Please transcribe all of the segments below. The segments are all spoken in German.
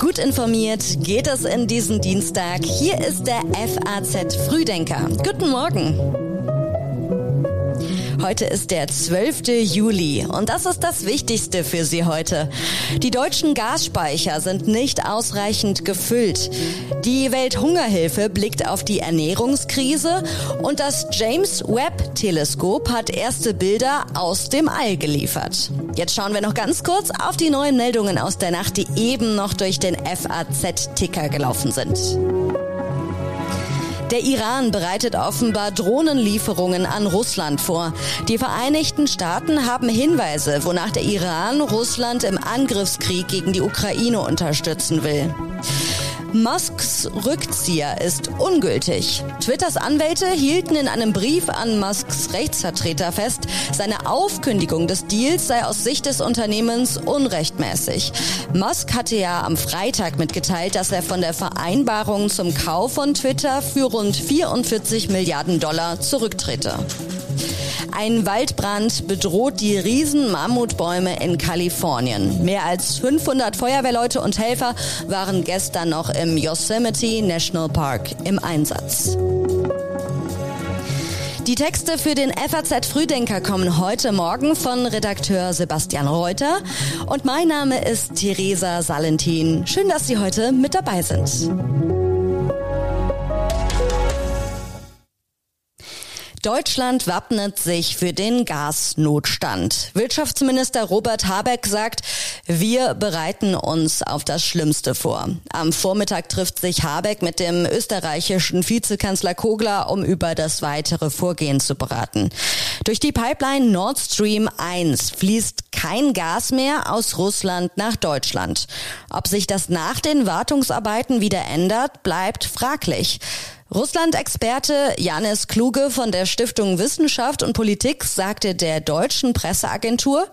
Gut informiert geht es in diesen Dienstag. Hier ist der FAZ Frühdenker. Guten Morgen. Heute ist der 12. Juli und das ist das Wichtigste für Sie heute. Die deutschen Gasspeicher sind nicht ausreichend gefüllt. Die Welthungerhilfe blickt auf die Ernährungskrise und das James Webb Teleskop hat erste Bilder aus dem All geliefert. Jetzt schauen wir noch ganz kurz auf die neuen Meldungen aus der Nacht, die eben noch durch den FAZ-Ticker gelaufen sind. Der Iran bereitet offenbar Drohnenlieferungen an Russland vor. Die Vereinigten Staaten haben Hinweise, wonach der Iran Russland im Angriffskrieg gegen die Ukraine unterstützen will. Musks Rückzieher ist ungültig. Twitters Anwälte hielten in einem Brief an Musks Rechtsvertreter fest, seine Aufkündigung des Deals sei aus Sicht des Unternehmens unrechtmäßig. Musk hatte ja am Freitag mitgeteilt, dass er von der Vereinbarung zum Kauf von Twitter für rund 44 Milliarden Dollar zurücktrete. Ein Waldbrand bedroht die riesen Mammutbäume in Kalifornien. Mehr als 500 Feuerwehrleute und Helfer waren gestern noch im Yosemite National Park im Einsatz. Die Texte für den FAZ Frühdenker kommen heute Morgen von Redakteur Sebastian Reuter und mein Name ist Theresa Salentin. Schön, dass Sie heute mit dabei sind. Deutschland wappnet sich für den Gasnotstand. Wirtschaftsminister Robert Habeck sagt, wir bereiten uns auf das Schlimmste vor. Am Vormittag trifft sich Habeck mit dem österreichischen Vizekanzler Kogler, um über das weitere Vorgehen zu beraten. Durch die Pipeline Nord Stream 1 fließt kein Gas mehr aus Russland nach Deutschland. Ob sich das nach den Wartungsarbeiten wieder ändert, bleibt fraglich. Russland-Experte Janis Kluge von der Stiftung Wissenschaft und Politik sagte der deutschen Presseagentur,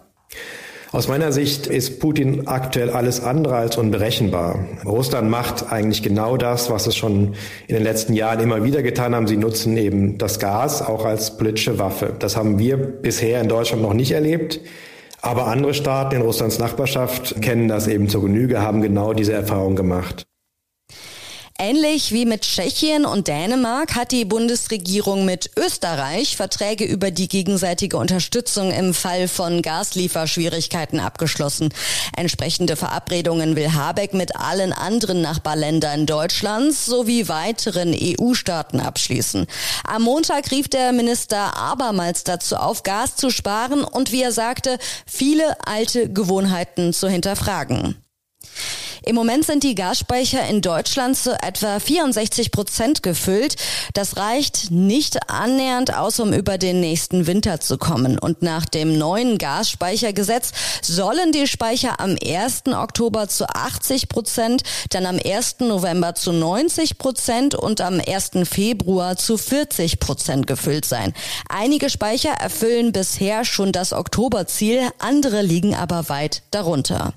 aus meiner Sicht ist Putin aktuell alles andere als unberechenbar. Russland macht eigentlich genau das, was es schon in den letzten Jahren immer wieder getan haben. Sie nutzen eben das Gas auch als politische Waffe. Das haben wir bisher in Deutschland noch nicht erlebt. Aber andere Staaten in Russlands Nachbarschaft kennen das eben zur Genüge, haben genau diese Erfahrung gemacht. Ähnlich wie mit Tschechien und Dänemark hat die Bundesregierung mit Österreich Verträge über die gegenseitige Unterstützung im Fall von Gaslieferschwierigkeiten abgeschlossen. Entsprechende Verabredungen will Habeck mit allen anderen Nachbarländern Deutschlands sowie weiteren EU-Staaten abschließen. Am Montag rief der Minister abermals dazu auf, Gas zu sparen und wie er sagte, viele alte Gewohnheiten zu hinterfragen. Im Moment sind die Gasspeicher in Deutschland zu etwa 64 Prozent gefüllt. Das reicht nicht annähernd aus, um über den nächsten Winter zu kommen. Und nach dem neuen Gasspeichergesetz sollen die Speicher am 1. Oktober zu 80 Prozent, dann am 1. November zu 90 Prozent und am 1. Februar zu 40 Prozent gefüllt sein. Einige Speicher erfüllen bisher schon das Oktoberziel, andere liegen aber weit darunter.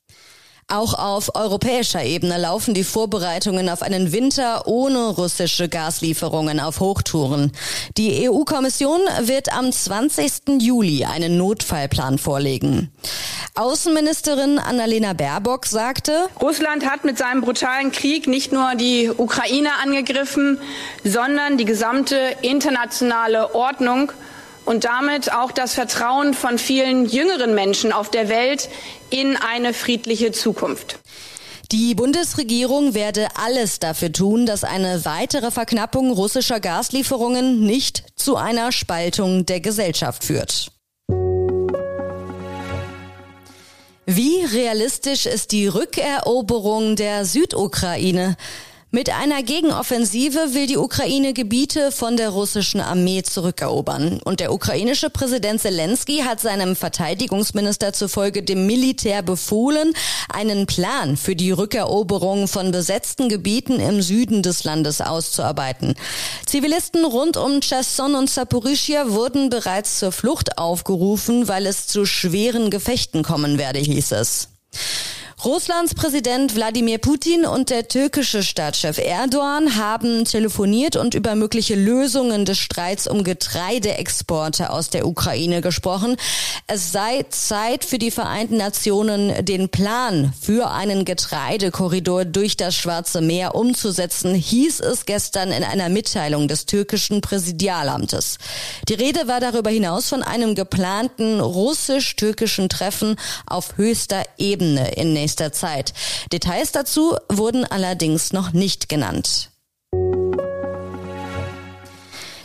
Auch auf europäischer Ebene laufen die Vorbereitungen auf einen Winter ohne russische Gaslieferungen auf Hochtouren. Die EU-Kommission wird am 20. Juli einen Notfallplan vorlegen. Außenministerin Annalena Baerbock sagte, Russland hat mit seinem brutalen Krieg nicht nur die Ukraine angegriffen, sondern die gesamte internationale Ordnung und damit auch das Vertrauen von vielen jüngeren Menschen auf der Welt in eine friedliche Zukunft. Die Bundesregierung werde alles dafür tun, dass eine weitere Verknappung russischer Gaslieferungen nicht zu einer Spaltung der Gesellschaft führt. Wie realistisch ist die Rückeroberung der Südukraine? Mit einer Gegenoffensive will die Ukraine Gebiete von der russischen Armee zurückerobern. Und der ukrainische Präsident Zelensky hat seinem Verteidigungsminister zufolge dem Militär befohlen, einen Plan für die Rückeroberung von besetzten Gebieten im Süden des Landes auszuarbeiten. Zivilisten rund um Cherson und Saporischia wurden bereits zur Flucht aufgerufen, weil es zu schweren Gefechten kommen werde, hieß es. Russlands Präsident Wladimir Putin und der türkische Staatschef Erdogan haben telefoniert und über mögliche Lösungen des Streits um Getreideexporte aus der Ukraine gesprochen. Es sei Zeit für die Vereinten Nationen, den Plan für einen Getreidekorridor durch das Schwarze Meer umzusetzen, hieß es gestern in einer Mitteilung des türkischen Präsidialamtes. Die Rede war darüber hinaus von einem geplanten russisch-türkischen Treffen auf höchster Ebene in nächster Zeit. Details dazu wurden allerdings noch nicht genannt.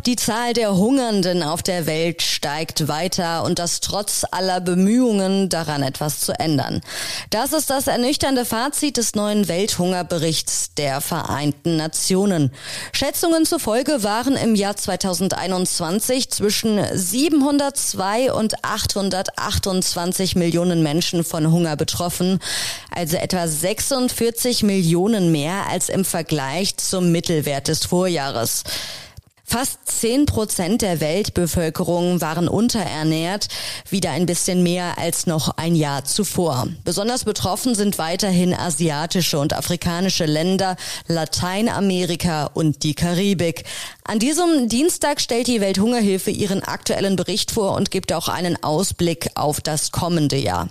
Die Zahl der Hungernden auf der Welt steigt weiter und das trotz aller Bemühungen daran etwas zu ändern. Das ist das ernüchternde Fazit des neuen Welthungerberichts der Vereinten Nationen. Schätzungen zufolge waren im Jahr 2021 zwischen 702 und 828 Millionen Menschen von Hunger betroffen, also etwa 46 Millionen mehr als im Vergleich zum Mittelwert des Vorjahres. Fast zehn Prozent der Weltbevölkerung waren unterernährt, wieder ein bisschen mehr als noch ein Jahr zuvor. Besonders betroffen sind weiterhin asiatische und afrikanische Länder, Lateinamerika und die Karibik. An diesem Dienstag stellt die Welthungerhilfe ihren aktuellen Bericht vor und gibt auch einen Ausblick auf das kommende Jahr.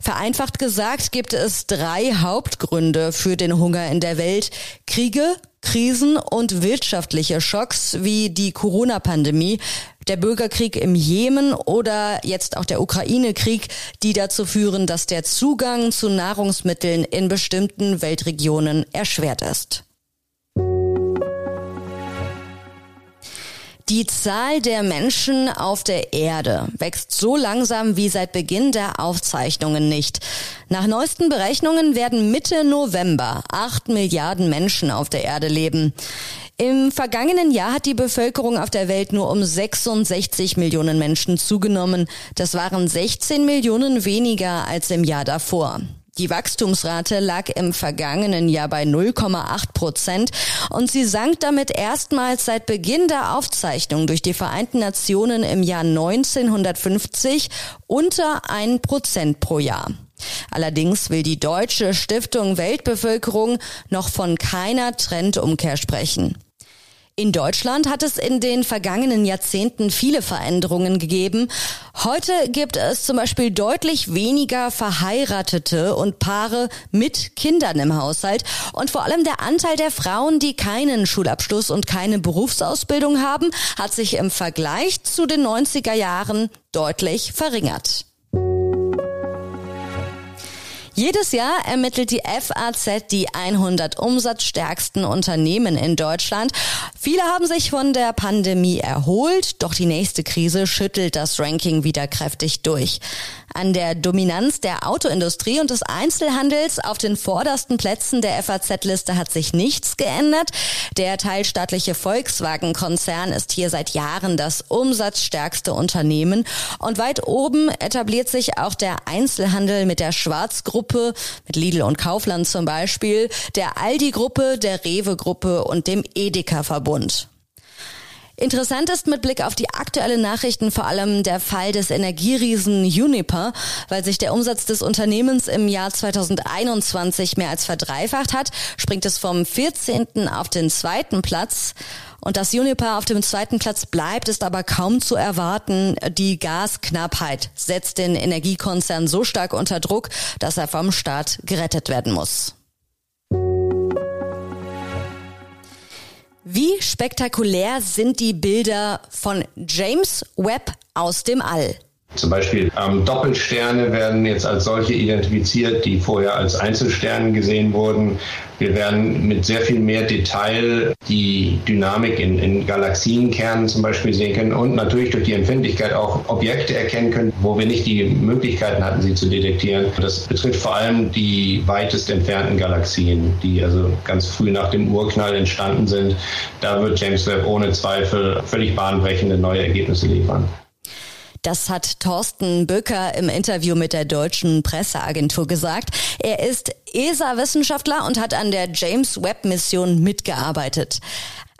Vereinfacht gesagt gibt es drei Hauptgründe für den Hunger in der Welt. Kriege, Krisen und wirtschaftliche Schocks wie die Corona-Pandemie, der Bürgerkrieg im Jemen oder jetzt auch der Ukraine-Krieg, die dazu führen, dass der Zugang zu Nahrungsmitteln in bestimmten Weltregionen erschwert ist. Die Zahl der Menschen auf der Erde wächst so langsam wie seit Beginn der Aufzeichnungen nicht. Nach neuesten Berechnungen werden Mitte November acht Milliarden Menschen auf der Erde leben. Im vergangenen Jahr hat die Bevölkerung auf der Welt nur um 66 Millionen Menschen zugenommen. Das waren 16 Millionen weniger als im Jahr davor. Die Wachstumsrate lag im vergangenen Jahr bei 0,8 Prozent und sie sank damit erstmals seit Beginn der Aufzeichnung durch die Vereinten Nationen im Jahr 1950 unter 1 Prozent pro Jahr. Allerdings will die Deutsche Stiftung Weltbevölkerung noch von keiner Trendumkehr sprechen. In Deutschland hat es in den vergangenen Jahrzehnten viele Veränderungen gegeben. Heute gibt es zum Beispiel deutlich weniger Verheiratete und Paare mit Kindern im Haushalt. Und vor allem der Anteil der Frauen, die keinen Schulabschluss und keine Berufsausbildung haben, hat sich im Vergleich zu den 90er Jahren deutlich verringert. Jedes Jahr ermittelt die FAZ die 100 umsatzstärksten Unternehmen in Deutschland. Viele haben sich von der Pandemie erholt, doch die nächste Krise schüttelt das Ranking wieder kräftig durch. An der Dominanz der Autoindustrie und des Einzelhandels auf den vordersten Plätzen der FAZ-Liste hat sich nichts geändert. Der teilstaatliche Volkswagen-Konzern ist hier seit Jahren das umsatzstärkste Unternehmen und weit oben etabliert sich auch der Einzelhandel mit der Schwarzgruppe Gruppe, mit Lidl und Kaufland zum Beispiel, der Aldi-Gruppe, der Rewe-Gruppe und dem Edeka-Verbund. Interessant ist mit Blick auf die aktuellen Nachrichten vor allem der Fall des Energieriesen Uniper, weil sich der Umsatz des Unternehmens im Jahr 2021 mehr als verdreifacht hat, springt es vom 14. auf den zweiten Platz. Und dass Uniper auf dem zweiten Platz bleibt, ist aber kaum zu erwarten. Die Gasknappheit setzt den Energiekonzern so stark unter Druck, dass er vom Staat gerettet werden muss. Wie spektakulär sind die Bilder von James Webb aus dem All? Zum Beispiel ähm, Doppelsterne werden jetzt als solche identifiziert, die vorher als Einzelsterne gesehen wurden. Wir werden mit sehr viel mehr Detail die Dynamik in, in Galaxienkernen zum Beispiel sehen können und natürlich durch die Empfindlichkeit auch Objekte erkennen können, wo wir nicht die Möglichkeiten hatten, sie zu detektieren. Das betrifft vor allem die weitest entfernten Galaxien, die also ganz früh nach dem Urknall entstanden sind. Da wird James Webb ohne Zweifel völlig bahnbrechende neue Ergebnisse liefern. Das hat Thorsten Böcker im Interview mit der deutschen Presseagentur gesagt. Er ist ESA-Wissenschaftler und hat an der James Webb-Mission mitgearbeitet.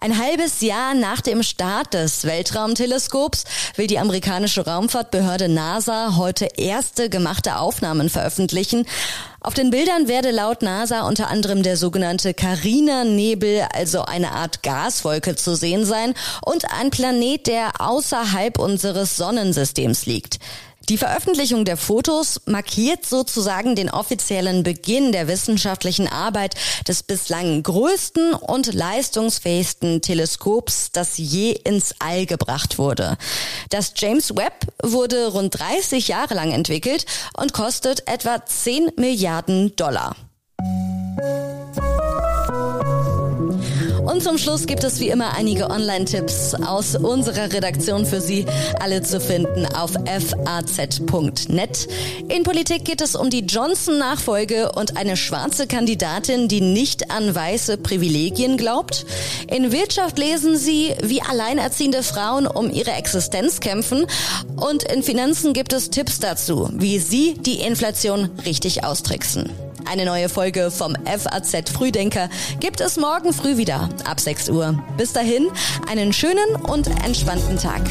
Ein halbes Jahr nach dem Start des Weltraumteleskops will die amerikanische Raumfahrtbehörde NASA heute erste gemachte Aufnahmen veröffentlichen. Auf den Bildern werde laut NASA unter anderem der sogenannte Carina-Nebel, also eine Art Gaswolke zu sehen sein und ein Planet, der außerhalb unseres Sonnensystems liegt. Die Veröffentlichung der Fotos markiert sozusagen den offiziellen Beginn der wissenschaftlichen Arbeit des bislang größten und leistungsfähigsten Teleskops, das je ins All gebracht wurde. Das James Webb wurde rund 30 Jahre lang entwickelt und kostet etwa 10 Milliarden Dollar. Und zum Schluss gibt es wie immer einige Online-Tipps aus unserer Redaktion für Sie, alle zu finden auf faz.net. In Politik geht es um die Johnson-Nachfolge und eine schwarze Kandidatin, die nicht an weiße Privilegien glaubt. In Wirtschaft lesen Sie, wie alleinerziehende Frauen um ihre Existenz kämpfen. Und in Finanzen gibt es Tipps dazu, wie Sie die Inflation richtig austricksen. Eine neue Folge vom FAZ Frühdenker gibt es morgen früh wieder ab 6 Uhr. Bis dahin einen schönen und entspannten Tag.